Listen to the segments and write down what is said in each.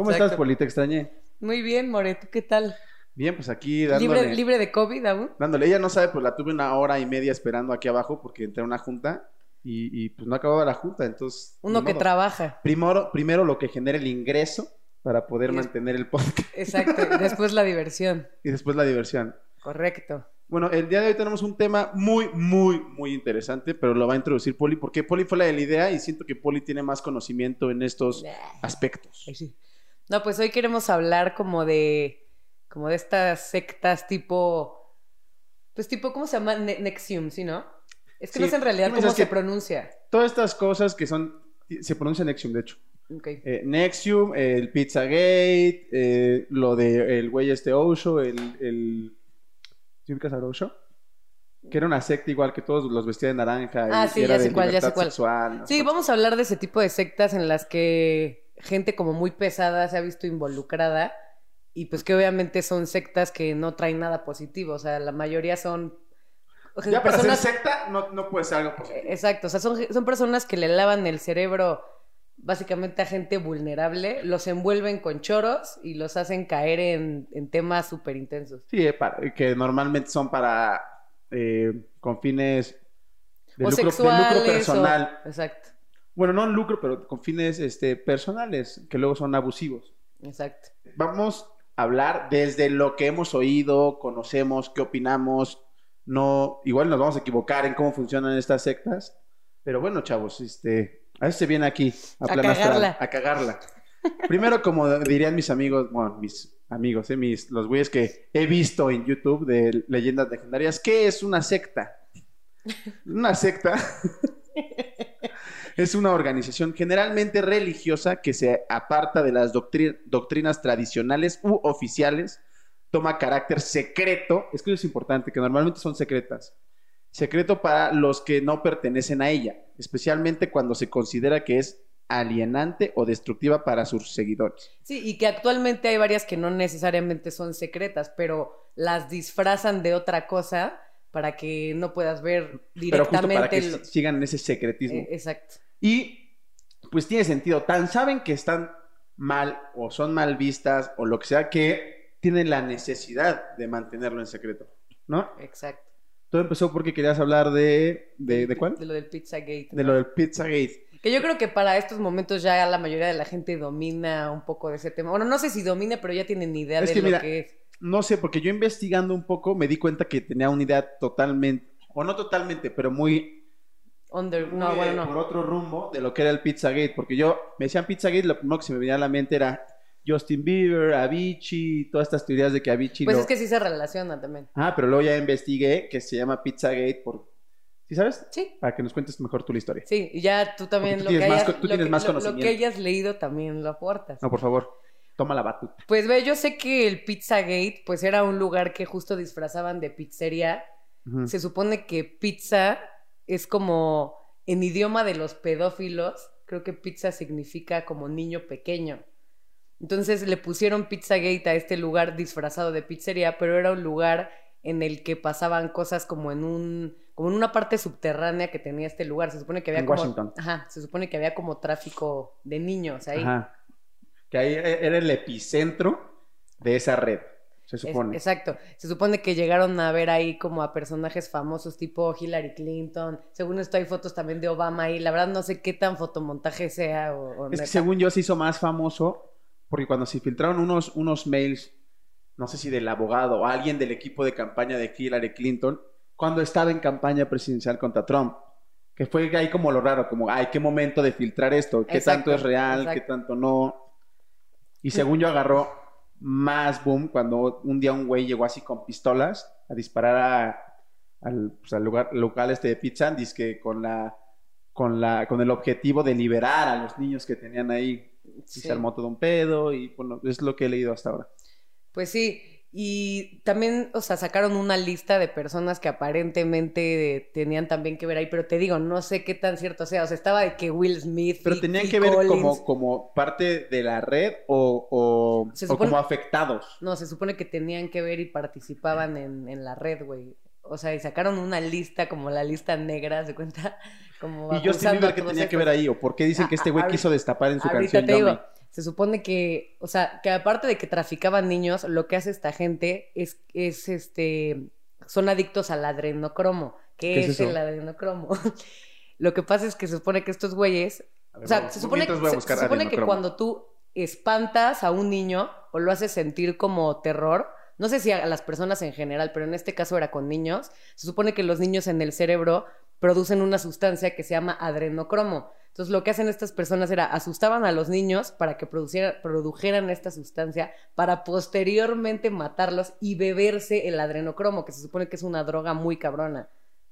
¿Cómo Exacto. estás, Poli? Te extrañé. Muy bien, More, ¿tú qué tal? Bien, pues aquí dándole. ¿Libre, libre de COVID aún? Dándole. Ella no sabe, pues la tuve una hora y media esperando aquí abajo porque entré a una junta y, y, pues no acababa la junta, entonces. Uno que modo. trabaja. Primero, primero lo que genera el ingreso para poder Y mantener el podcast Exacto. y Después la diversión. y después la diversión. Correcto. Bueno, el día de hoy tenemos un tema muy, muy, muy interesante, pero lo va a introducir Poli porque Poli fue la de la idea y siento que Poli tiene más conocimiento en estos aspectos. Sí. No, pues hoy queremos hablar como de como de estas sectas tipo pues tipo ¿cómo se llama? Ne- Nexium, ¿sí, no? Es que Sí, no sé en realidad cómo se pronuncia. Todas estas cosas que son, se pronuncia Nexium, de hecho. Ok. Eh, Nexium, el Pizzagate, eh, lo de el güey este Osho, el... el... ¿Sí ubicas a Osho? Que era una secta igual que todos los vestía de naranja. y Ah, sí, era ya sé cuál, ya sé cuál. Sí, vamos a hablar de ese tipo de sectas en las que gente como muy pesada se ha visto involucrada y pues que obviamente son sectas que no traen nada positivo, o sea, la mayoría son o sea, Ya para ser personas secta no, no puede ser algo positivo. Exacto, o sea, son, son personas que le lavan el cerebro básicamente a gente vulnerable, los envuelven con choros y los hacen caer en, en temas súper intensos. Sí, eh, para- que normalmente son para... eh, con fines de, o lucro, de lucro personal. o- Exacto, Bueno, no lucro, pero con fines este, personales, que luego son abusivos. exacto. Vamos a hablar desde lo que hemos oído, conocemos, qué opinamos. No, igual nos vamos a equivocar en cómo funcionan estas sectas. Pero bueno, chavos, este, a veces se viene aquí a, A cagarla. a cagarla. Primero, como dirían mis amigos, bueno, mis amigos, eh, mis, los güeyes que he visto en YouTube de leyendas legendarias, ¿qué es una secta? Una secta es una organización generalmente religiosa que se aparta de las doctri- doctrinas tradicionales u oficiales, toma carácter secreto, es que eso es importante, que normalmente son secretas, secreto para los que no pertenecen a ella, especialmente cuando se considera que es alienante o destructiva para sus seguidores. Sí, y que actualmente hay varias que no necesariamente son secretas, pero las disfrazan de otra cosa para que no puedas ver Pero justo para directamente. que el- sigan en ese secretismo. Eh, exacto. Y pues tiene sentido. Tan saben que están mal o son mal vistas o lo que sea que tienen la necesidad de mantenerlo en secreto. ¿No? Exacto. Todo empezó porque querías hablar de... ¿De, de cuál? De lo del Pizzagate. De lo del Pizzagate. Que yo creo que para estos momentos ya la mayoría de la gente domina un poco de ese tema. Bueno, no sé si domine, pero ya tienen idea Es de que lo mira, que es. No sé, porque yo investigando un poco me di cuenta que tenía una idea totalmente, o no totalmente, pero muy Under... No, bueno, eh, por no. otro rumbo de lo que era el Pizzagate, porque yo me decían Pizzagate, lo primero que se me venía a la mente era Justin Bieber, Avicii, todas estas teorías de que Avicii Pues lo- es que sí se relaciona también. Ah, pero luego ya investigué que se llama Pizzagate por ¿Sí sabes? Sí. Para que nos cuentes mejor tu la historia. Sí, y ya tú también lo tú que, más hayas, tú lo que- más lo- lo que hayas leído también lo aportas. No, por favor. Toma la batuta. Pues ve, yo sé que el Pizzagate pues era un lugar que justo disfrazaban de pizzería. Se supone que pizza es como en idioma de los pedófilos, creo que pizza significa como niño pequeño. Entonces le pusieron Pizzagate a este lugar disfrazado de pizzería, pero era un lugar en el que pasaban cosas como en un como en una parte subterránea que tenía este lugar. Se supone que había En como Washington. ajá, se supone que había como tráfico de niños ahí. Ajá. Que ahí e- era el epicentro de esa red, se Es- supone. exacto. Se supone que llegaron a ver ahí como a personajes famosos tipo Hillary Clinton. Según esto hay fotos también de Obama ahí. La verdad no sé qué tan fotomontaje sea o, o Es que según yo se hizo más famoso porque cuando se filtraron unos, unos mails, no sé si del abogado o alguien del equipo de campaña de Hillary Clinton, cuando estaba en campaña presidencial contra Trump. Que fue ahí como lo raro, como, ay, qué momento de filtrar esto, qué Exacto, tanto es real, qué tanto no. Y según yo agarró más boom cuando un día un güey llegó así con pistolas a disparar a- al, pues, al lugar local este de pizza, que con la con la con el objetivo de liberar a los niños que tenían ahí. Y Sí. se armó todo un pedo y bueno, es lo que he leído hasta ahora. Pues sí. Y también, o sea, sacaron una lista de personas que aparentemente tenían también que ver ahí, pero te digo, no sé qué tan cierto sea. O sea, estaba de que Will Smith. Pero y tenían que ver Collins- como, como parte de la red o, o, o como afectados. No, se supone que tenían que ver y participaban en, en la red, güey. O sea, y sacaron una lista como la lista negra, ¿se cuenta? Como ¿Y acusando Bieber a qué tenía que ver ahí? ¿O por qué dicen que este güey quiso destapar en su canción te digo? Se supone que, o sea, que aparte de que traficaban niños, lo que hace esta gente es, es este, son adictos al adrenocromo. ¿Qué, ¿Qué es eso? el adrenocromo? lo que pasa es que se supone que estos güeyes, ver, o sea, se supone, se- se supone que cuando tú espantas a un niño o lo haces sentir como terror, no sé si a las personas en general, pero en este caso era con niños, se supone que los niños en el cerebro producen una sustancia que se llama adrenocromo. Entonces lo que hacen estas personas era asustaban a los niños para que produjeran esta sustancia para posteriormente matarlos y beberse el adrenocromo, que se supone que es una droga muy cabrona.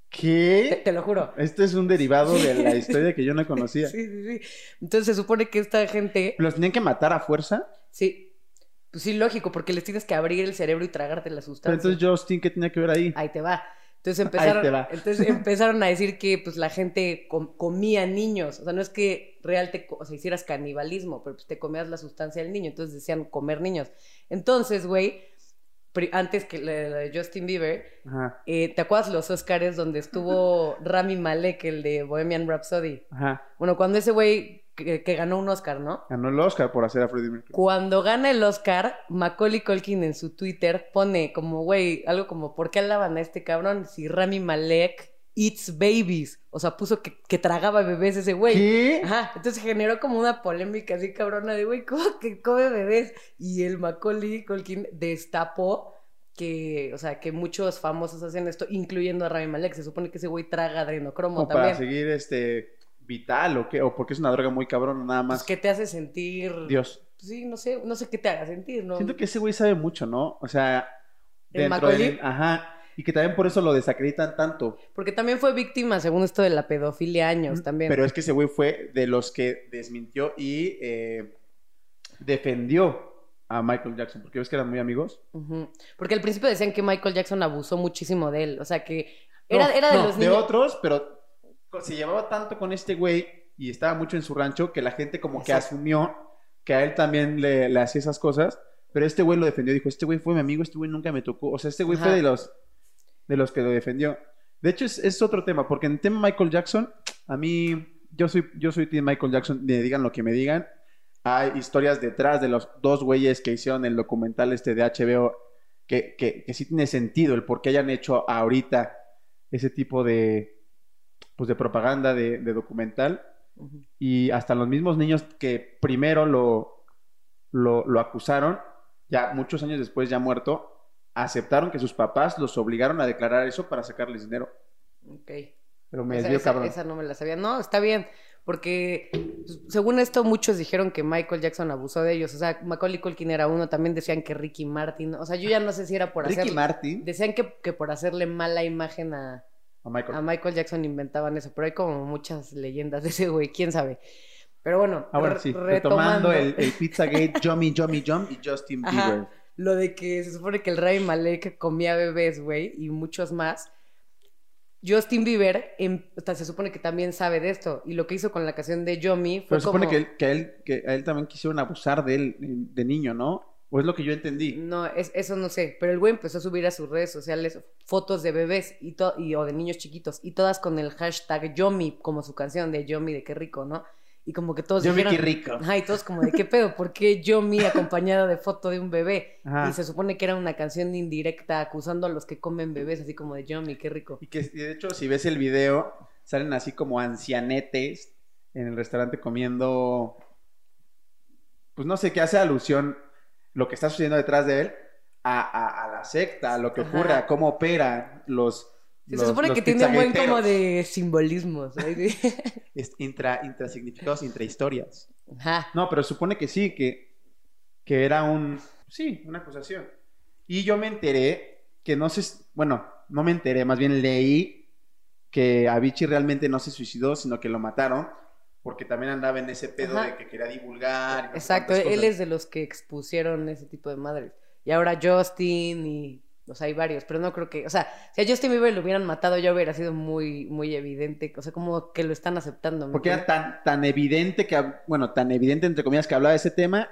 ¿Qué? te lo juro. Este es un derivado de la historia que yo no conocía. Sí, sí, sí. Entonces se supone que esta gente ¿Los tenían que matar a fuerza? Sí, pues sí, lógico, porque les tienes que abrir el cerebro y tragarte la Pero sustancia. entonces Justin, ¿qué tenía que ver ahí? Ahí te va. Entonces empezaron, entonces empezaron a decir que pues la gente com- comía niños. O sea, no es que real te, o sea, hicieras canibalismo, pero pues te comías la sustancia del niño. Entonces decían comer niños. Entonces, güey, antes que la de Justin Bieber, eh, ¿te acuerdas los Oscars donde estuvo Rami Malek, el de Bohemian Rhapsody? ajá. Bueno, cuando ese güey que- que ganó un Oscar, ¿no? Ganó el Oscar por hacer a Freddie Mercury. Cuando gana el Oscar, Macaulay Culkin en su Twitter pone como, güey, algo como, ¿por qué alaban a este cabrón si Rami Malek eats babies? O sea, puso que, que tragaba bebés ese güey. ¿Qué? Ajá, entonces generó como una polémica así cabrona de, güey, ¿cómo que come bebés? Y el Macaulay Culkin destapó que, o sea, que muchos famosos hacen esto, incluyendo a Rami Malek. Se supone que ese güey traga adrenocromo Como también. para seguir este vital o qué, o porque es una droga muy cabrona nada Pues más. que te hace sentir... Dios. Sí, no sé, no sé qué te haga sentir, ¿no? Siento que ese güey sabe mucho, ¿no? O sea, ¿El dentro Macaulay? del ajá, y que también por eso lo desacreditan tanto. Porque también fue víctima, según esto, de la pedofilia años también. Pero es que ese güey fue de los que desmintió y eh, defendió a Michael Jackson, porque ves que eran muy amigos. Porque al principio decían que Michael Jackson abusó muchísimo de él. O sea, que era, No, era de no, los niños. otros, pero se llevaba tanto con este güey y estaba mucho en su rancho que la gente como que Exacto. asumió que a él también le, le hacía esas cosas. Pero este güey lo defendió, dijo, este güey fue mi amigo, este güey nunca me tocó. O sea, este güey fue de los, de los que lo defendió. De hecho, es, es otro tema, porque en el tema Michael Jackson, a mí, yo soy, yo soy Team Michael Jackson, me digan lo que me digan. Hay historias detrás de los dos güeyes que hicieron el documental este de HBO que, que, que sí tiene sentido el por qué hayan hecho ahorita ese tipo de, pues de propaganda de, de documental. Y hasta los mismos niños que primero lo, lo, lo acusaron, ya muchos años después, ya muerto, aceptaron que sus papás los obligaron a declarar eso para sacarles dinero. Ok. Pero me desvió, esa- cabrón. esa no me la sabía. No, está bien. Porque pues, según esto, muchos dijeron que Michael Jackson abusó de ellos. O sea, Macaulay Culkin era uno. También decían que Ricky Martin. O sea, yo ya no sé si era por Ricky hacer. Martin Decían que, que por hacerle mala imagen a, a Michael. a Michael Jackson inventaban eso. Pero hay como muchas leyendas de ese güey. ¿Quién sabe? Pero bueno, Ahora sí, retomando retomando el, el Pizzagate, Yummy, Yummy, Jump y Justin Ajá. Bieber. Lo de que se supone que el Rey Malek comía bebés, güey, y muchos más. Justin Bieber, o sea, se supone que también sabe de esto. Y lo que hizo con la canción de Yomi fue Pero se supone que, él, que, a él, que a él también quisieron abusar de él de niño, ¿no? O es lo que yo entendí. No, es, eso no sé. Pero el güey empezó a subir a sus redes sociales fotos de bebés y, o de niños chiquitos. Y todas con el hashtag Yomi, como su canción de Yomi de qué rico, ¿no? Y como que todos dijeron... qué rico. Ajá, y todos como de qué pedo, ¿por qué Yomi acompañada de foto de un bebé? Ajá. Y se supone que era una canción indirecta acusando a los que comen bebés, así como de Yomi, qué rico. Y que de hecho, si ves el video, salen así como ancianetes en el restaurante comiendo. Pues no sé qué hace alusión lo que está sucediendo detrás de él a, a- a la secta, a lo que ocurre, a cómo operan los. Los- se supone los que tiene un buen como de simbolismos. ¿eh? Es intra, intrasignificados, intrahistorias. Ajá. No, pero supone que sí, que, que era un. Sí, una acusación. Y yo me enteré que no sé. Bueno, no me enteré, más bien leí que Avicii realmente no se suicidó, sino que lo mataron. Porque también andaba en ese pedo Ajá. de que quería divulgar. y Exacto, él es de los que expusieron ese tipo de madres. Y ahora Justin y... O sea, hay varios, pero no creo que... O sea, si a Justin Bieber lo hubieran matado ya hubiera sido muy, muy evidente. O sea, como que lo están aceptando. ¿me Porque era tan, tan evidente que, bueno, tan evidente entre comillas que hablaba de ese tema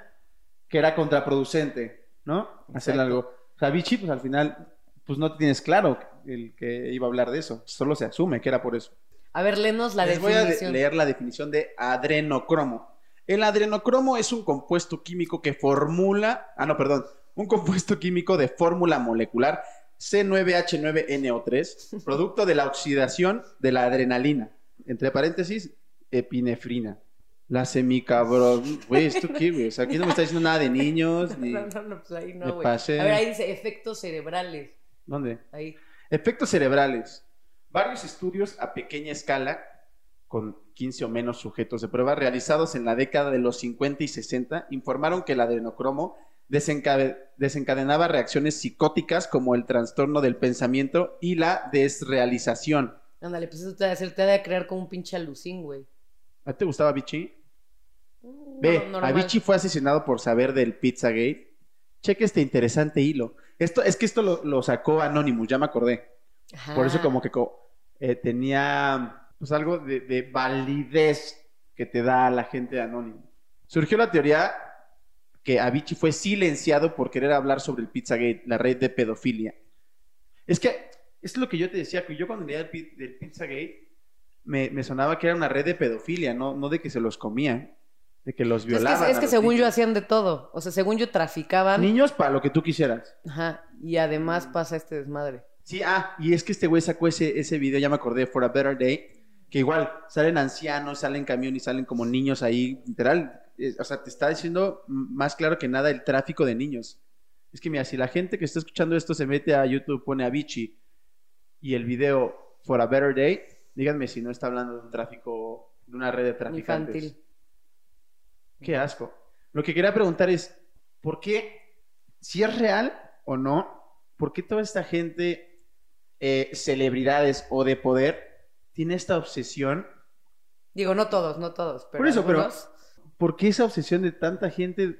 que era contraproducente, ¿no? Hacer Exacto. algo. O sea, Vichy, pues al final, pues no tienes claro el que iba a hablar de eso. Solo se asume que era por eso. A ver, léenos la Les voy a definición. leer la definición de adrenocromo. El adrenocromo es un compuesto químico que formula, ah, no, perdón, un compuesto químico de fórmula molecular C9H9NO3, producto de la oxidación de la adrenalina, entre paréntesis, epinefrina. La semicabrón. Güey, ¿esto qué, güey? O sea, aquí no me está diciendo nada de niños. Ni... No, no, no, pues ahí no, güey. A ver, ahí dice efectos cerebrales. ¿Dónde? Ahí. Efectos cerebrales. Varios estudios a pequeña escala, con 15 o menos sujetos de prueba, realizados en la década de los 50 y 60, informaron que el adrenocromo desencade- desencadenaba reacciones psicóticas como el trastorno del pensamiento y la desrealización. Ándale, pues eso te va a hacer, te va a crear como un pinche alucín, güey. ¿A ti te gustaba Vichy? Mm, Ve, no- normal. Avicii fue asesinado por saber del Pizzagate. Cheque este interesante hilo. Esto, es que esto lo, lo sacó Anonymous, ya me acordé. Ajá. Por eso como que eh, tenía pues algo de, de validez que te da la gente Anonymous. Surgió la teoría que Avicii fue silenciado por querer hablar sobre el Pizzagate, la red de pedofilia. Es que es lo que yo te decía, que yo cuando leía el, del Pizzagate me, me sonaba que era una red de pedofilia, no, no de que se los comían, de que los Es que, violaban. es que según yo hacían de todo. O sea, según yo traficaban. Niños para lo que tú quisieras. Ajá. Y además pasa este desmadre. Sí, ah, y es que este güey sacó ese, ese video, ya me acordé, For a Better Day, que igual salen ancianos, salen camión y salen como niños ahí, literal. o sea, te está diciendo más claro que nada el tráfico de niños. Es que mira, si la gente que está escuchando esto se mete a YouTube, pone a Vichy y el video For a Better Day, díganme si no está hablando de un tráfico, de una red de traficantes. Infantil. Qué asco. Lo que quería preguntar es, ¿por qué, si es real o no, por qué toda esta gente, eh, celebridades o de poder, tiene esta obsesión? Digo, no todos, no todos. Pero Por eso, pero- ¿Por qué esa obsesión de tanta gente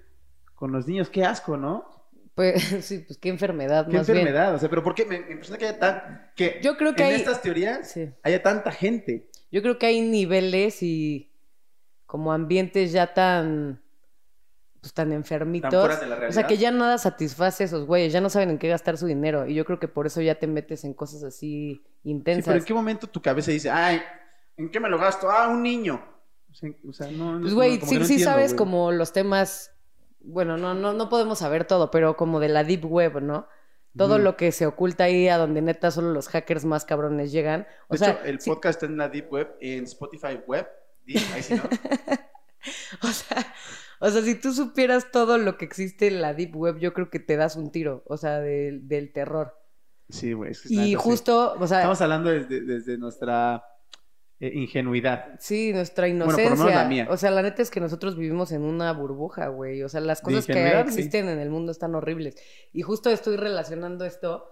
con los niños? Qué asco, ¿no? Pues sí, pues qué enfermedad Qué más bien. enfermedad. O sea, pero ¿por qué? Me, me impresiona que haya tan... Que Yo creo que en hay- estas teorías Sí. haya tanta gente. Yo creo que hay niveles y como ambientes ya tan pues tan enfermitos. Tan fuera de la o sea, que ya nada satisface a esos güeyes, ya no saben en qué gastar su dinero y yo creo que por eso ya te metes en cosas así Sí, intensas. pero ¿en qué momento tu cabeza dice, ay, ¿en qué me lo gasto? Ah, un niño. O sea, no, no- Pues güey, sí, no sí entiendo, sabes como los temas, bueno, no, no, no podemos saber todo, pero como de la deep web, ¿no? Todo lo que se oculta ahí a donde neta solo los hackers más cabrones llegan. O De sea, hecho, el sí- podcast está en la Deep Web, en Spotify Web. Deep, ahí sí, ¿no? O sea, o sea, si tú supieras todo lo que existe en la Deep Web, yo creo que te das un tiro, o sea, del- del terror. Sí, güey. es que Y sí. justo, o sea, Estamos hablando desde, desde nuestra eh, ingenuidad. sí, nuestra por lo inocencia. menos la mía. O sea, la neta es que nosotros vivimos en una burbuja, güey. O sea, las cosas que sí. existen en el mundo están horribles. Y justo estoy relacionando esto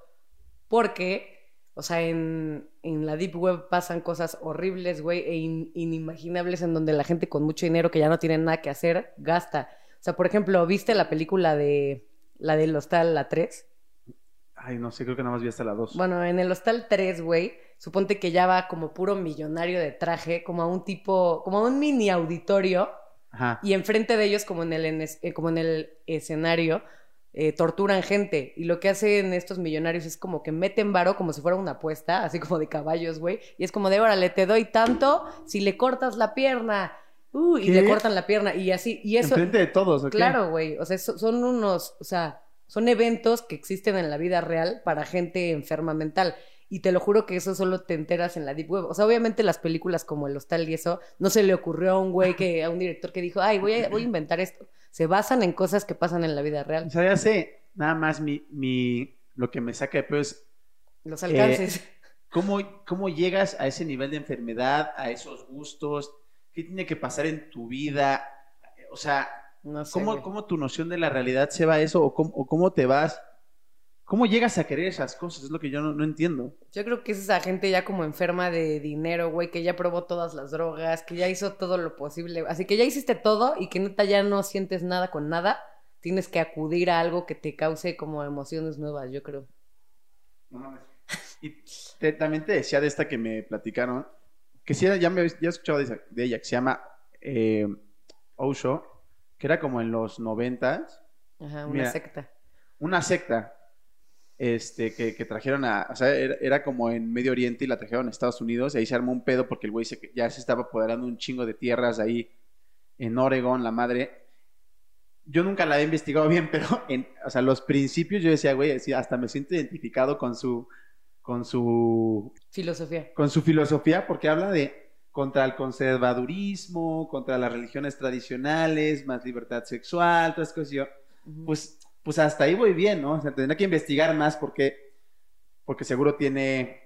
porque, o sea, en, en la Deep Web pasan cosas horribles, güey, e in- inimaginables en donde la gente con mucho dinero que ya no tiene nada que hacer, gasta. O sea, por ejemplo, ¿viste la película de la del Hostal, la 3? Ay, no sé, creo que nada más vi hasta la 2. Bueno, en el Hostal 3, güey, suponte que ya va como puro millonario de traje, como a un tipo, como a un mini auditorio, Ajá. y enfrente de ellos, como en el, eh, como en el escenario, eh, torturan gente. Y lo que hacen estos millonarios es como que meten varo como si fuera una apuesta, así como de caballos, güey. Y es como de, órale, te doy tanto si le cortas la pierna. Uh, y le cortan la pierna. Y así, y eso, Enfrente de todos, ¿ok? Claro, güey. O sea, so- son unos, o sea, son eventos que existen en la vida real para gente enferma mental. Y te lo juro que eso solo te enteras en la Deep Web. O sea, obviamente las películas como El Hostal y eso, no se le ocurrió a un güey que, a un director que dijo, ay, voy a, voy a inventar esto. Se basan en cosas que pasan en la vida O real. sea, ya sé, nada más mi, mi, lo que me saca de pedo es Los alcances. cómo, cómo llegas a ese nivel de enfermedad, a esos gustos, qué tiene que pasar en tu vida. O sea, no sé. ¿cómo, cómo tu noción de la realidad se va a eso o cómo, o cómo te vas? ¿Cómo llegas a querer esas cosas? Es lo que yo no, no entiendo. Yo creo que es esa gente ya como enferma de dinero, güey, que ya probó todas las drogas, que ya hizo todo lo posible. Así que ya hiciste todo y que neta ya no sientes nada con nada. Tienes que acudir a algo que te cause como emociones nuevas, yo creo. Y te- también te decía de esta que me platicaron, que sí, ya, me, ya he escuchado de, ella, que se llama eh, Osho, que era como en los noventas, Ajá, una Mira. secta. una secta este, que, que trajeron a, o sea, era, era como en Medio Oriente y la trajeron a Estados Unidos, y ahí se armó un pedo porque el güey se- ya se estaba apoderando un chingo de tierras ahí en Oregon, la madre. Yo nunca la he investigado bien, pero en, o sea, los principios yo decía, güey, hasta me siento identificado con su, con su, Filosofía. con su filosofía, porque habla de contra el conservadurismo, contra las religiones tradicionales, más libertad sexual, todas esas cosas. Yo, pues, pues hasta ahí voy bien, ¿no? O sea, tendría que investigar más porque, porque seguro tiene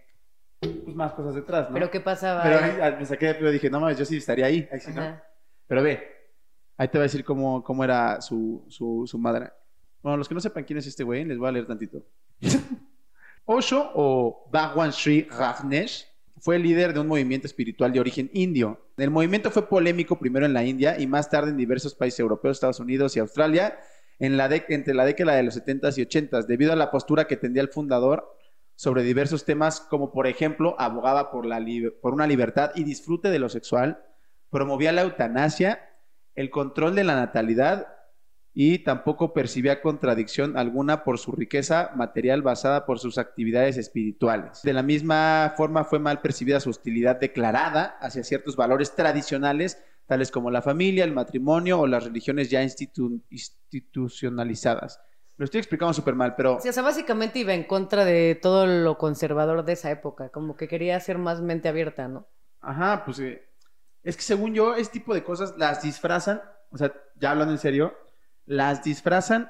pues, más cosas detrás, ¿no? Pero ¿qué pasaba? Pero ahí, ah, me saqué y dije, no mames, yo sí estaría ahí. ahí sí, ¿no? Ajá. Pero ve, ahí te voy a decir cómo, cómo era su, su, su madre. Bueno, los que no sepan quién es este güey, les voy a leer tantito. Osho o Bhagwan Sri Rajneesh fue el líder de un movimiento espiritual de origen indio. El movimiento fue polémico primero en la India y más tarde en diversos países europeos, Estados Unidos y Australia, en la entre la década de los 70s y 80s, debido a la postura que tendía el fundador sobre diversos temas, como por ejemplo, abogaba por una libertad y disfrute de lo sexual, promovía la eutanasia, el control de la natalidad y tampoco percibía contradicción alguna por su riqueza material basada por sus actividades espirituales. De la misma forma fue mal percibida su hostilidad declarada hacia ciertos valores tradicionales, tales como la familia, el matrimonio o las religiones ya institu- institucionalizadas. Lo estoy explicando súper mal, pero... Sí, o sea, básicamente iba en contra de todo lo conservador de esa época, como que quería ser más mente abierta, ¿no? Ajá, pues eh, es que según yo, este tipo de cosas las disfrazan, o sea, ya hablando en serio, las disfrazan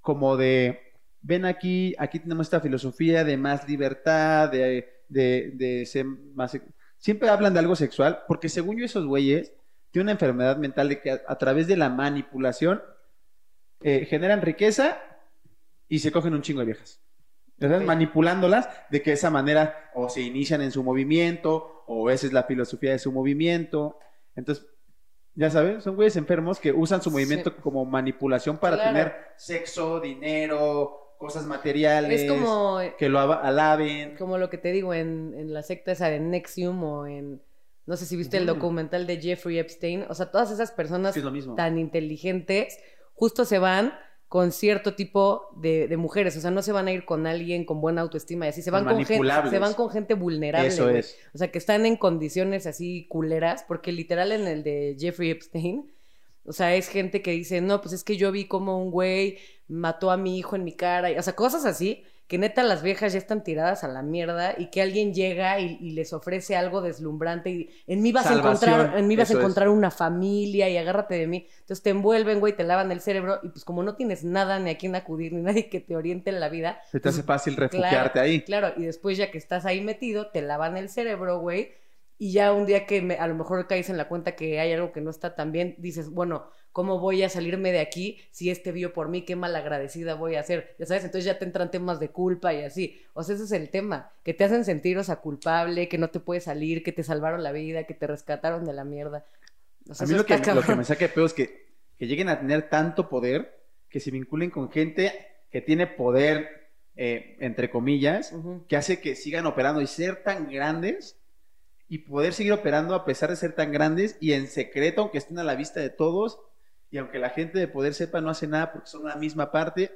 como de, ven aquí, aquí tenemos esta filosofía de más libertad, de, de, de ser más... Siempre hablan de algo sexual, porque según yo esos güeyes tienen una enfermedad mental de que a, a través de la manipulación eh, generan riqueza y se cogen un chingo de viejas. ¿Verdad? Manipulándolas de que de esa manera o se inician en su movimiento o esa es la filosofía de su movimiento. Entonces, ya sabes, son güeyes enfermos que usan su movimiento Sí. como manipulación para Claro. tener sexo, dinero, cosas materiales, Es como, que lo alaben. como lo que te digo en, en la secta esa de Nexium o en, no sé si viste el documental de Jeffrey Epstein, o sea, todas esas personas Sí, es lo mismo. tan inteligentes justo se van con cierto tipo de, de mujeres, o sea, no se van a ir con alguien con buena autoestima y así, se van con gente, se van con gente vulnerable. Eso es. O sea, que están en condiciones así culeras, porque literal en el de Jeffrey Epstein, o sea, es gente que dice, no, pues es que yo vi como un güey mató a mi hijo en mi cara, y- o sea, cosas así, que neta las viejas ya están tiradas a la mierda y que alguien llega y, y les ofrece algo deslumbrante y en mí vas a encontrar, en mí vas a es. encontrar una familia y agárrate de mí. Entonces te envuelven, güey, te lavan el cerebro y pues como no tienes nada ni a quién acudir ni nadie que te oriente en la vida, Se te hace pues, fácil refugiarte ahí. Claro, y después ya que estás ahí metido, te lavan el cerebro, güey. Y ya un día que me- a lo mejor caes en la cuenta que hay algo que no está tan bien, dices, bueno, ¿cómo voy a salirme de aquí si este vio por mí? Qué malagradecida voy a ser. Ya sabes, entonces ya te entran temas de culpa y así. O sea, ese es el tema, que te hacen sentir, o sea, culpable, que no te puedes salir, que te salvaron la vida, que te rescataron de la mierda. O sea, a mí lo que, lo que me saca de pedo es que, que lleguen a tener tanto poder que se vinculen con gente que tiene poder, eh, entre comillas, que hace que sigan operando y ser tan grandes y poder seguir operando a pesar de ser tan grandes y en secreto, aunque estén a la vista de todos y aunque la gente de poder sepa no hace nada porque son la misma parte.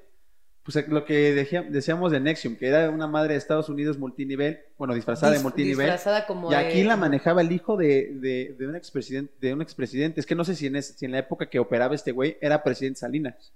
Pues lo que decía- decíamos de Nexium, que era una madre de Estados Unidos multinivel, bueno, disfrazada de multinivel. Disfrazada como Y aquí de- la manejaba el hijo de, de, de un expresidente, de un expresidente. Es que no sé si en, es- si en la época que operaba este güey era presidente Salinas.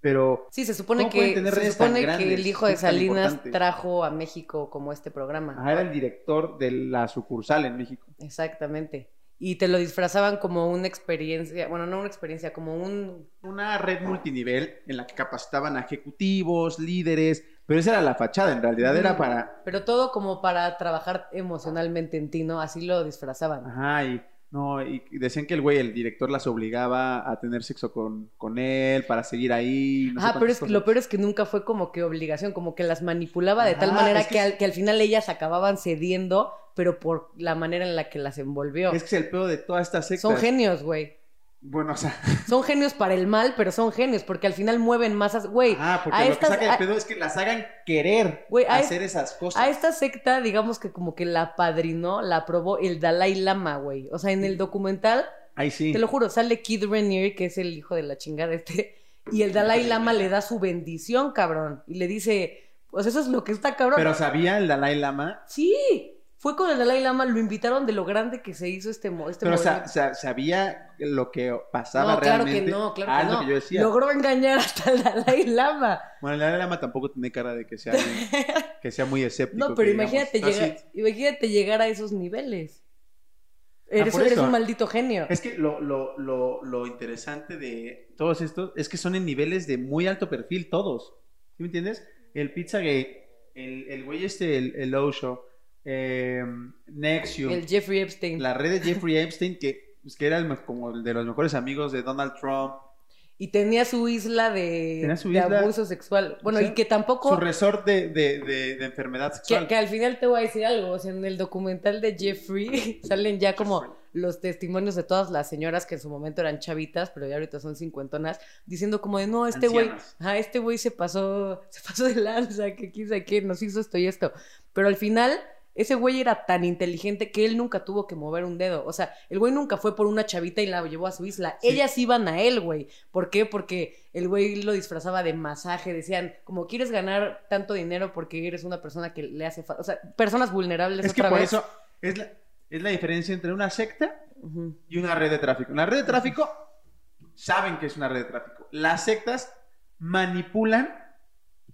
Pero Sí, se supone ¿Cómo pueden que se supone que el hijo de Salinas trajo a México como este programa. ajá, era el director de la sucursal en México. Exactamente. Y te lo disfrazaban como una experiencia, bueno, no una experiencia, como un... Una red multinivel en la que capacitaban a ejecutivos, líderes, pero esa era la fachada, en realidad era para... Pero todo como para trabajar emocionalmente en ti, ¿no? Así lo disfrazaban. Ajá, y, no, y decían que el güey, el director, las obligaba a tener sexo con, con él para seguir ahí. no sé Ajá, pero es lo peor es que nunca fue como que obligación, como que las manipulaba de tal manera es que, que al, que al final ellas acababan cediendo, pero por la manera en la que las envolvió. Es que es el pedo de toda esta secta. Son genios, güey. Bueno, o sea... Son genios para el mal, pero son genios porque al final mueven masas. Güey, Ah, porque a lo estas- que saca de pedo es que las hagan querer hacer esas cosas. A esta secta, digamos que como que la padrinó, la aprobó el Dalai Lama, güey. O sea, en el documental, Ahí sí. te lo juro, sale Kid Renier, que es el hijo de la chingada este, y el Dalai Lama le da su bendición, cabrón. Y le dice, pues eso es lo que está cabrón. Pero sabía el Dalai Lama. Sí, Fue con el Dalai Lama, lo invitaron de lo grande que se hizo este, este Pero sa- movimiento. sa- sabía lo que pasaba No, claro realmente. que no, claro Ah, que es no. lo que yo decía. Logró engañar hasta el Dalai Lama. Bueno, el Dalai Lama tampoco tiene cara de que sea, que sea muy escéptico. No, pero imagínate, sí. llegar, imagínate llegar a esos niveles. Eres, por eres un maldito genio. Es que lo, lo, lo, lo interesante de todos estos es que son en niveles de muy alto perfil todos. ¿Sí me entiendes? El Pizzagate, el, el güey este, el, el Osho, eh, Nexium, El Jeffrey Epstein. la red de Jeffrey Epstein, que, pues, que era el como el de los mejores amigos de Donald Trump, Y tenía su isla de, Tenía su de isla. abuso sexual. Bueno, y que tampoco... su resort de, de, de, de enfermedad sexual. Que, que al final te voy a decir algo, o sea, en el documental de Jeffrey salen ya como los testimonios de todas las señoras que en su momento eran chavitas, pero ya ahorita son cincuentonas, diciendo como de no, este güey, ajá, este güey se pasó, se pasó de lanza, que quién sabe qué, nos hizo esto y esto. Pero al final, ese güey era tan inteligente que él nunca tuvo que mover un dedo. O sea, el güey nunca fue por una chavita y la llevó a su isla. Sí. Ellas iban a él, güey. ¿Por qué? Porque el güey lo disfrazaba de masaje. Decían, como quieres ganar tanto dinero porque eres una persona que le hace falta. O sea, personas vulnerables Es que por vez. eso es la, es la diferencia entre una secta y una red de tráfico. La red de tráfico saben que es una red de tráfico. Las sectas manipulan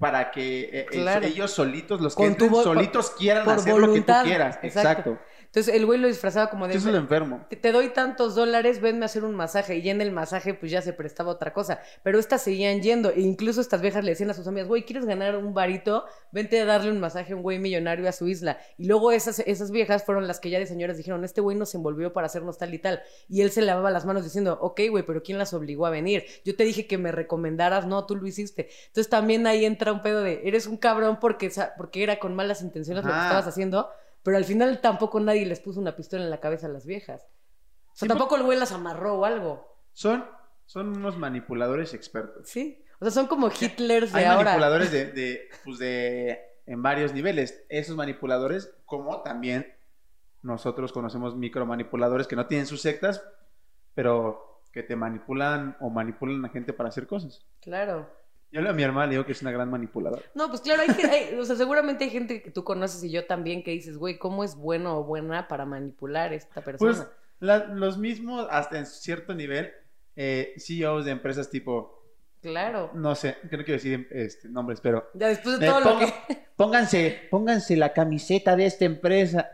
para que eh, eh, Claro. ellos solitos, los que entren solitos quieran por hacer voluntad. lo que tú quieras. Exacto. Exacto. Entonces el güey lo disfrazaba como de... Es lo enfermo. Te doy tantos dólares, venme a hacer un masaje. Y en el masaje, pues ya se prestaba otra cosa. Pero estas seguían yendo. E incluso estas viejas le decían a sus amigas, güey, ¿quieres ganar un varito? Vente a darle un masaje a un güey millonario a su isla. Y luego esas, esas viejas fueron las que ya de señoras dijeron, este güey nos envolvió para hacernos tal y tal. Y él se lavaba las manos diciendo, ok, güey, pero ¿quién las obligó a venir? Yo te dije que me recomendaras, no, tú lo hiciste. Entonces también ahí entra un pedo de, eres un cabrón porque, porque era con malas intenciones lo que estabas haciendo. Pero al final tampoco nadie les puso una pistola en la cabeza a las viejas. O sea, Sí, tampoco el güey las amarró o algo. Son, son unos manipuladores expertos. Sí. O sea, son como Hitlers de Hay ahora. manipuladores de, de, pues de, en varios niveles. Esos manipuladores, como también nosotros conocemos micromanipuladores que no tienen sus sectas, pero que te manipulan o manipulan a gente para hacer cosas. Claro. Yo le a mi hermana le digo que es una gran manipuladora. No, pues claro, hay, que- hay- o sea, seguramente hay gente que tú conoces y yo también que dices, güey, ¿cómo es bueno o buena para manipular a esta persona? Pues la- los mismos, hasta en cierto nivel, eh, CEOs de empresas tipo, claro. no sé, que no quiero decir este, nombres, pero Ya después de Eh, todo lo que... pónganse, pónganse la camiseta de esta empresa.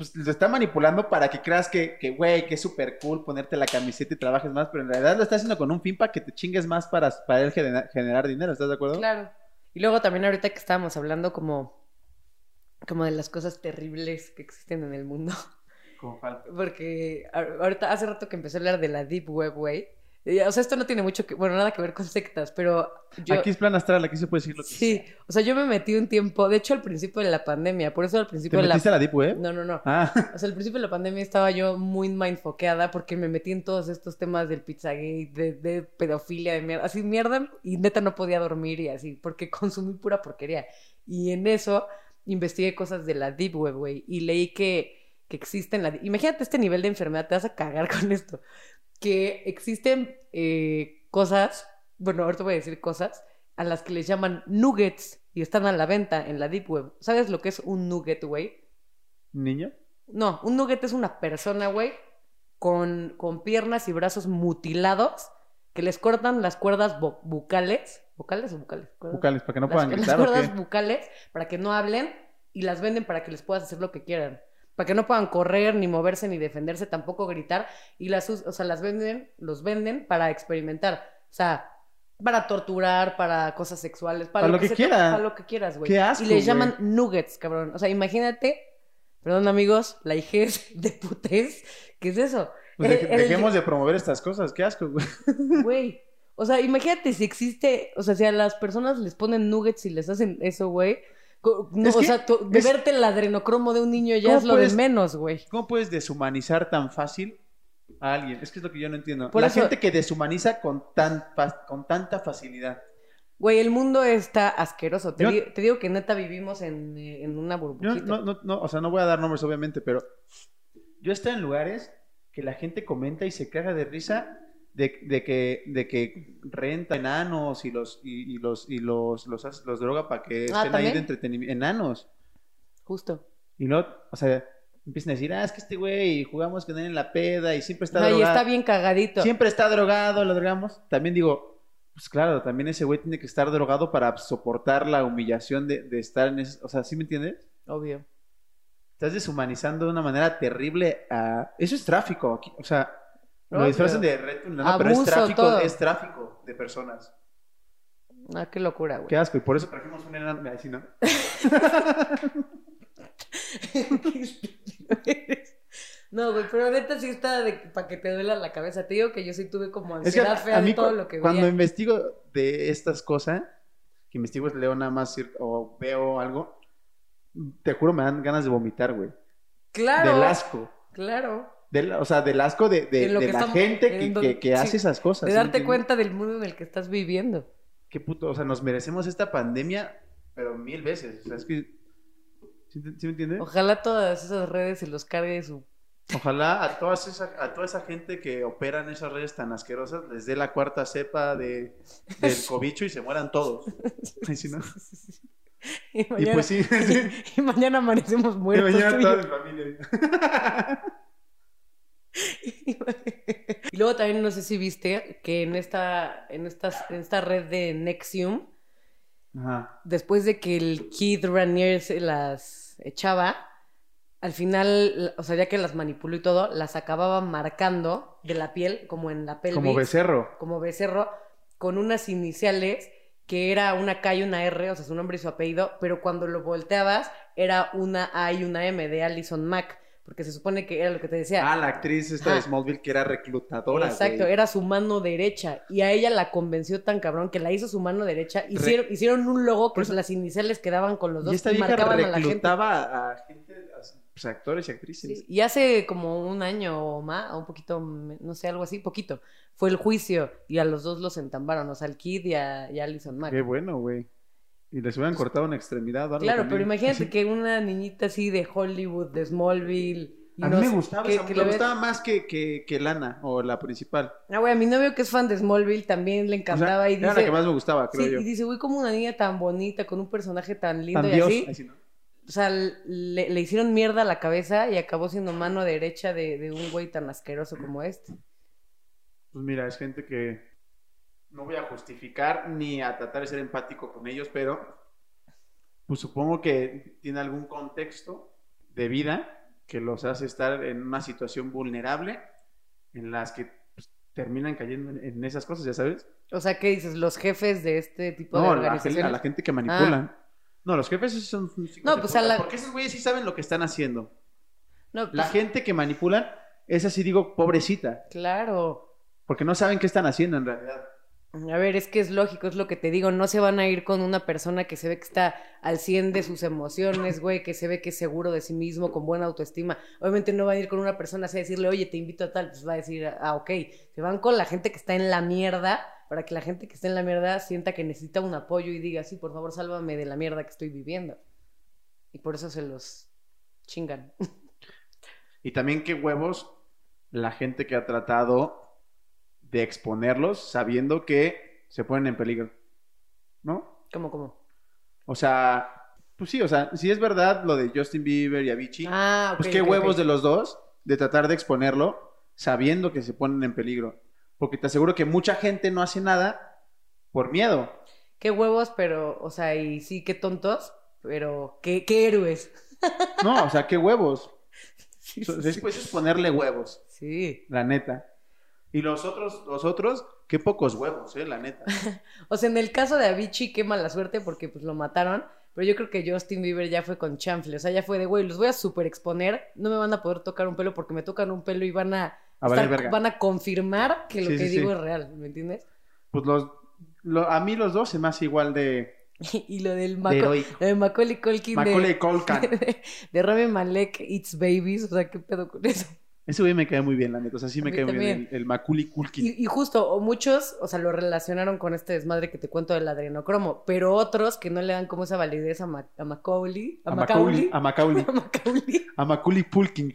Pues lo está manipulando para que creas que, que, güey, que es súper cool ponerte la camiseta y trabajes más, pero en realidad lo está haciendo con un fin para que te chingues más para, para él genera- generar dinero, ¿estás de acuerdo? Claro. Y luego también ahorita que estábamos hablando como, como de las cosas terribles que existen en el mundo. Como falta. Porque ahorita, hace rato que empecé a hablar de la Deep Web, güey. O sea, esto no tiene mucho que, bueno, nada que ver con sectas, pero yo... Aquí es plan astral, aquí se puede decir lo que Sí, o sea, yo me metí un tiempo, de hecho al principio de la pandemia, por eso al ¿Te principio de la... metiste a la Deep Web? No, no, no. Ah, O sea, al principio de la pandemia estaba yo muy mindfoqueada porque me metí en todos estos temas del Pizzagate, de, de pedofilia, de mierda, así mierda, y neta no podía dormir y así, porque consumí pura porquería. Y en eso investigué cosas de la Deep Web, güey, y leí que, que existen la... Imagínate este nivel de enfermedad, te vas a cagar con esto. Que existen eh, cosas, bueno, ahorita voy a decir cosas, a las que les llaman nuggets y están a la venta en la Deep Web. ¿Sabes lo que es un nugget, güey? niño. No, un nugget es una persona, güey, con, con piernas y brazos mutilados que les cortan las cuerdas bucales. ¿Vocales o bucales? Cuerdas- Bucales, para que no las, puedan las gritar o cuerdas qué. bucales para que no hablen y las venden para que les puedas hacer lo que quieran. Para que no puedan correr, ni moverse, ni defenderse, tampoco gritar. Y las, o sea, las venden, los venden para experimentar. O sea, para torturar, para cosas sexuales, para, Para lo que se te- quiera. Para lo que quieras, güey. Qué asco, Y les llaman nuggets, cabrón. O sea, imagínate, perdón amigos, la hijez de putés. ¿Qué es eso? Pues de- El- el- dejemos de promover estas cosas, qué asco, güey. Güey. O sea, imagínate si existe, o sea, si a las personas les ponen nuggets y les hacen eso, güey. No, Es o sea, tu- es- beberte el adrenocromo de un niño ya ¿Cómo es lo puedes- de menos, güey. ¿Cómo puedes deshumanizar tan fácil a alguien? Es que es lo que yo no entiendo. Por la eso- gente que deshumaniza con, tan con tanta facilidad. Güey, el mundo está asqueroso. Te, Yo- di- te digo que neta vivimos en, eh, en una burbujita. no, no, no, o sea, no voy a dar nombres, obviamente, pero yo estoy en lugares que la gente comenta y se caga de risa de, de que, de que renta enanos y los, y, y los, y los, los, hace- los droga para que Ah, estén ahí ¿también? de entretenimiento. Enanos. Justo. Y no, o sea, empiezan a decir, ah, es que este güey jugamos con él en la peda y siempre está Ay, drogado. está bien cagadito. Siempre está drogado, lo drogamos. También digo, pues claro, también ese güey tiene que estar drogado para soportar la humillación de, de estar en ese... O sea, ¿sí me entiendes? Obvio. Estás deshumanizando de una manera terrible a... Eso es tráfico. aquí, O sea, lo Obvio. disfrazan de reto, no, pero es Abuso, tráfico, todo. es tráfico de personas. Ah, qué locura, güey. Qué asco, y por eso trajimos un enano. Ay, sí, ¿no? No, güey, pero neta sí está de para que te duela la cabeza. Te digo que yo sí tuve como Es que ansiedad a, fea a mí de todo lo que cuando veía. investigo de estas cosas, que investigo leo nada más o veo algo, te juro me dan ganas de vomitar, güey. Claro. Del asco. Claro. Del- o sea, del asco de, de- la estamos- gente que, que- hace esas cosas. De ¿sí me darte cuenta del mundo en el que estás viviendo. Qué puto, o sea, nos merecemos esta pandemia, pero mil veces. O sea, es que. ¿Sí, me entiendes? Ojalá todas esas redes se los cargue su. Ojalá a, todas esa, a toda esa gente que opera en esas redes tan asquerosas les dé la cuarta cepa de, del cobicho y se mueran todos. Ay, sí, ¿no? Y Y mañana, pues sí, sí. y mañana amanecemos Y muertos. mañana y toda yo. mi familia. Y luego también no sé si viste que en esta, en estas, en esta red de Nexium, Ajá. después de que el Kid Ranier se las echaba, al final, o sea, ya que las manipuló y todo, las acababa marcando de la piel, como en la pelvis. Como becerro. como becerro, con unas iniciales que era una K y una R, o sea, su nombre y su apellido, pero cuando lo volteabas era una A y una M de Alison Mack, porque se supone que era lo que te decía. Ah, la actriz esta de. Smallville que era reclutadora. Exacto, güey. era su mano derecha y a ella la convenció tan cabrón que la hizo su mano derecha. Hicieron, hicieron un logo que eso- las iniciales quedaban con los dos Y esta vieja marcaban a la gente. reclutaba a gente, a, pues, actores y actrices. Sí, Y hace como un año o más, o un poquito, no sé, algo así, poquito, fue el juicio y a los dos los entambaron, o sea, al Kid y a, y a Alison Mack. Qué bueno, güey. Y les hubieran cortado una extremidad. o algo Claro, también. pero imagínate Sí. que una niñita así de Hollywood, de Smallville. A mí no me gustaba, que- esa- que me ves- gustaba más que, que, que Lana, o la principal. Ah, güey, a mi novio que es fan de Smallville también le O sea, encantaba y era dice. la que más me gustaba, creo sí, yo. y dice, güey, como una niña tan bonita, con un personaje tan lindo Tan y Dios. así. O sea, le, le hicieron mierda a la cabeza y acabó siendo mano derecha de, de un güey tan asqueroso como este. Pues mira, es gente que no voy a justificar ni a tratar de ser empático con ellos, pero pues supongo que tiene algún contexto de vida que los hace estar en una situación vulnerable en las que pues, terminan cayendo en, esas cosas, ya sabes. O sea, ¿qué dices? Los jefes de este tipo de No, la, organizaciones. a la gente que manipulan. No, los jefes son... No, pues a la- Porque esos güeyes sí saben lo que están haciendo. No, pues, La gente que manipulan, esa sí digo, pobrecita. Claro. Porque no saben qué están haciendo en realidad. A ver, es que es lógico, es lo que te digo, no se van a ir con una persona que se ve que está al 100 de sus emociones, güey, que se ve que es seguro de sí mismo, con buena autoestima. Obviamente no van a ir con una persona así a decirle, oye, te invito a tal, pues va a decir, ah, ok. Se van con la gente que está en la mierda, para que la gente que está en la mierda sienta que necesita un apoyo y diga, sí, por favor, sálvame de la mierda que estoy viviendo. Y por eso se los chingan. Y también qué huevos la gente que ha tratado de exponerlos sabiendo que se ponen en peligro. ¿No? ¿Cómo, cómo? O sea, pues sí, o sea, si es verdad lo de Justin Bieber y Avicii, Ah, pues qué huevos de los dos de tratar de exponerlo sabiendo que se ponen en peligro. Porque te aseguro que mucha gente no hace nada por miedo. Qué huevos, pero, o sea, y sí, qué tontos, pero qué, qué héroes. No, o sea, qué huevos. Sí, sí, Después es ponerle huevos, sí. la neta. Y los otros, los otros, qué pocos huevos, eh, la neta. O sea, en el caso de Avicii, qué mala suerte porque pues lo mataron. Pero yo creo que Justin Bieber ya fue con chanfle. O sea, ya fue de, güey, los voy a super exponer. No me van a poder tocar un pelo porque me tocan un pelo y van a, estar- verga. van a confirmar que lo Sí, que sí, digo sí. es real. ¿Me entiendes? Pues los, lo- a mí los dos se me hace igual de, y lo del de Maco- heroico. lo de Macaulay Culkin Macaulay de, Culkin. de, de Rami Malek, It's Babies. O sea, qué pedo con eso. Ese güey me cae muy bien, la neta. O sea, sí me cae muy bien el, el Macaulay Culkin. Y, y justo, o muchos, o sea, lo relacionaron con este desmadre que te cuento del adrenocromo, pero otros que no le dan como esa validez a, Ma- a Macaulay, a, a Macaulay, a Macaulay, a Macaulay. a Macaulay Culkin,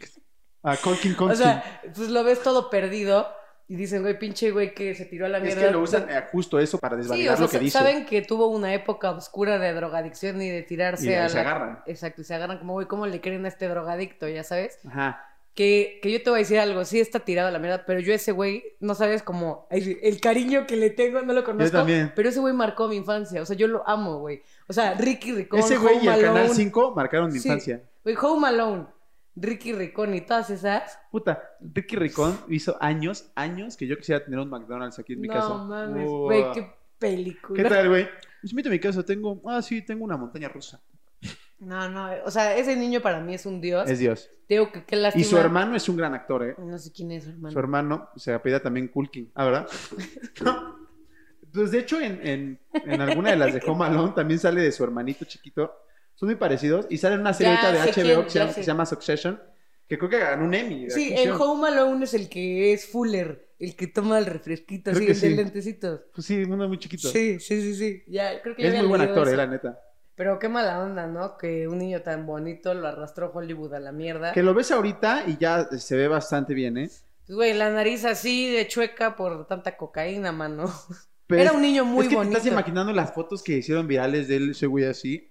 a Culkin O Culkin. sea, pues lo ves todo perdido y dicen, güey, pinche güey que se tiró a la Es mierda. que lo usan eh, justo eso para Sí, desvalidar o sea, lo que dice. saben que tuvo una época oscura de drogadicción y de tirarse Y a se la... agarran. Exacto, y se agarran como, güey, ¿cómo le creen a este drogadicto? Ya sabes. Ajá. Que, que yo te voy a decir algo, sí está tirado a la mierda, pero yo ese güey, no sabes cómo, el, el cariño que le tengo, no lo conozco. también. Pero ese güey marcó mi infancia, o sea, yo lo amo, güey. O sea, Ricky Ricón, Ese güey y el Canal Alone. 5 marcaron mi Sí. infancia. Güey, Home Alone, Ricky Ricón y todas esas. Puta, Ricky Ricón hizo años, años que yo quisiera tener un McDonald's aquí en mi no casa. mames, Wow. güey, qué película. ¿Qué tal, güey? Pues invito a mi casa, tengo... Ah, sí, tengo una montaña rusa. No, no, o sea, ese niño para mí es un dios. Es Dios. Digo que qué lástima. Y su hermano es un gran actor, ¿eh? No sé quién es su hermano. Su hermano se apellida también Culkin. ¿Ah, verdad? No. Pues de hecho, en, en, en alguna de las de Home Alone también sale de su hermanito chiquito. Son muy parecidos. Y sale en una serie Ya de HBO quién, que, se llama, que se llama Succession. Que creo que ganó un Emmy. Sí, en. Home Alone es el que es Fuller, el que toma el refresquito Creo así que de sí. lentecitos. Pues sí, uno muy chiquito. Sí, sí, sí, sí. Ya, creo que Es muy buen actor, eso. eh, la neta. Pero qué mala onda, ¿no? Que un niño tan bonito lo arrastró Hollywood a la mierda. Que lo ves ahorita y ya se ve bastante bien, ¿eh? Pues, güey, la nariz así de chueca por tanta cocaína, mano. Pero Era un niño muy es que bonito. Te estás imaginando las fotos que hicieron virales de él, ese güey así.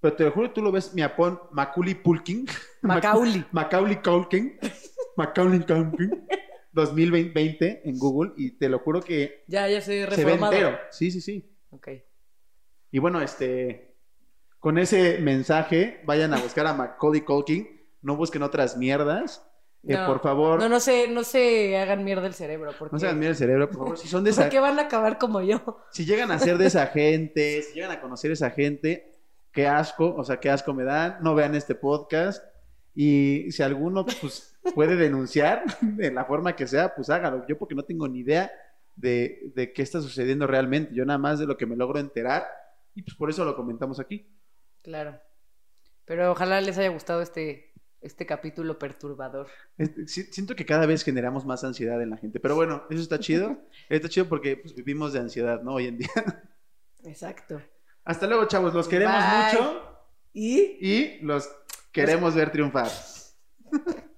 Pero te lo juro, tú lo ves, mira, pon Macaulay Pulkin. Macaulay. Macaulay Culkin. Macaulay Culkin. 2020 en Google. Y te lo juro que Ya, ya se se ve reformado. entero. Sí, sí, sí. Ok. Y bueno, este. Con ese mensaje, vayan a buscar a Macaulay Culkin. No busquen otras mierdas. Eh, No. por favor, No, no, no se, no se hagan mierda el cerebro. Porque, se hagan mierda el cerebro, por favor. Si son de esa, porque van a acabar como yo. si llegan a ser de esa gente, si llegan a conocer esa gente, qué asco, o sea, qué asco me dan, no vean este podcast. Y si alguno pues, puede denunciar de la forma que sea, pues hágalo. Yo porque no tengo ni idea de, de qué está sucediendo realmente. Yo nada más de lo que me logro enterar y pues por eso lo comentamos aquí. Claro. Pero ojalá les haya gustado este, este capítulo perturbador. Este, si- siento que cada vez generamos más ansiedad en la gente, pero bueno, eso está chido. Está chido porque pues, vivimos de ansiedad, ¿no? Hoy en día. Exacto. Hasta luego, chavos. Los queremos Bye. mucho Y y los queremos ver triunfar.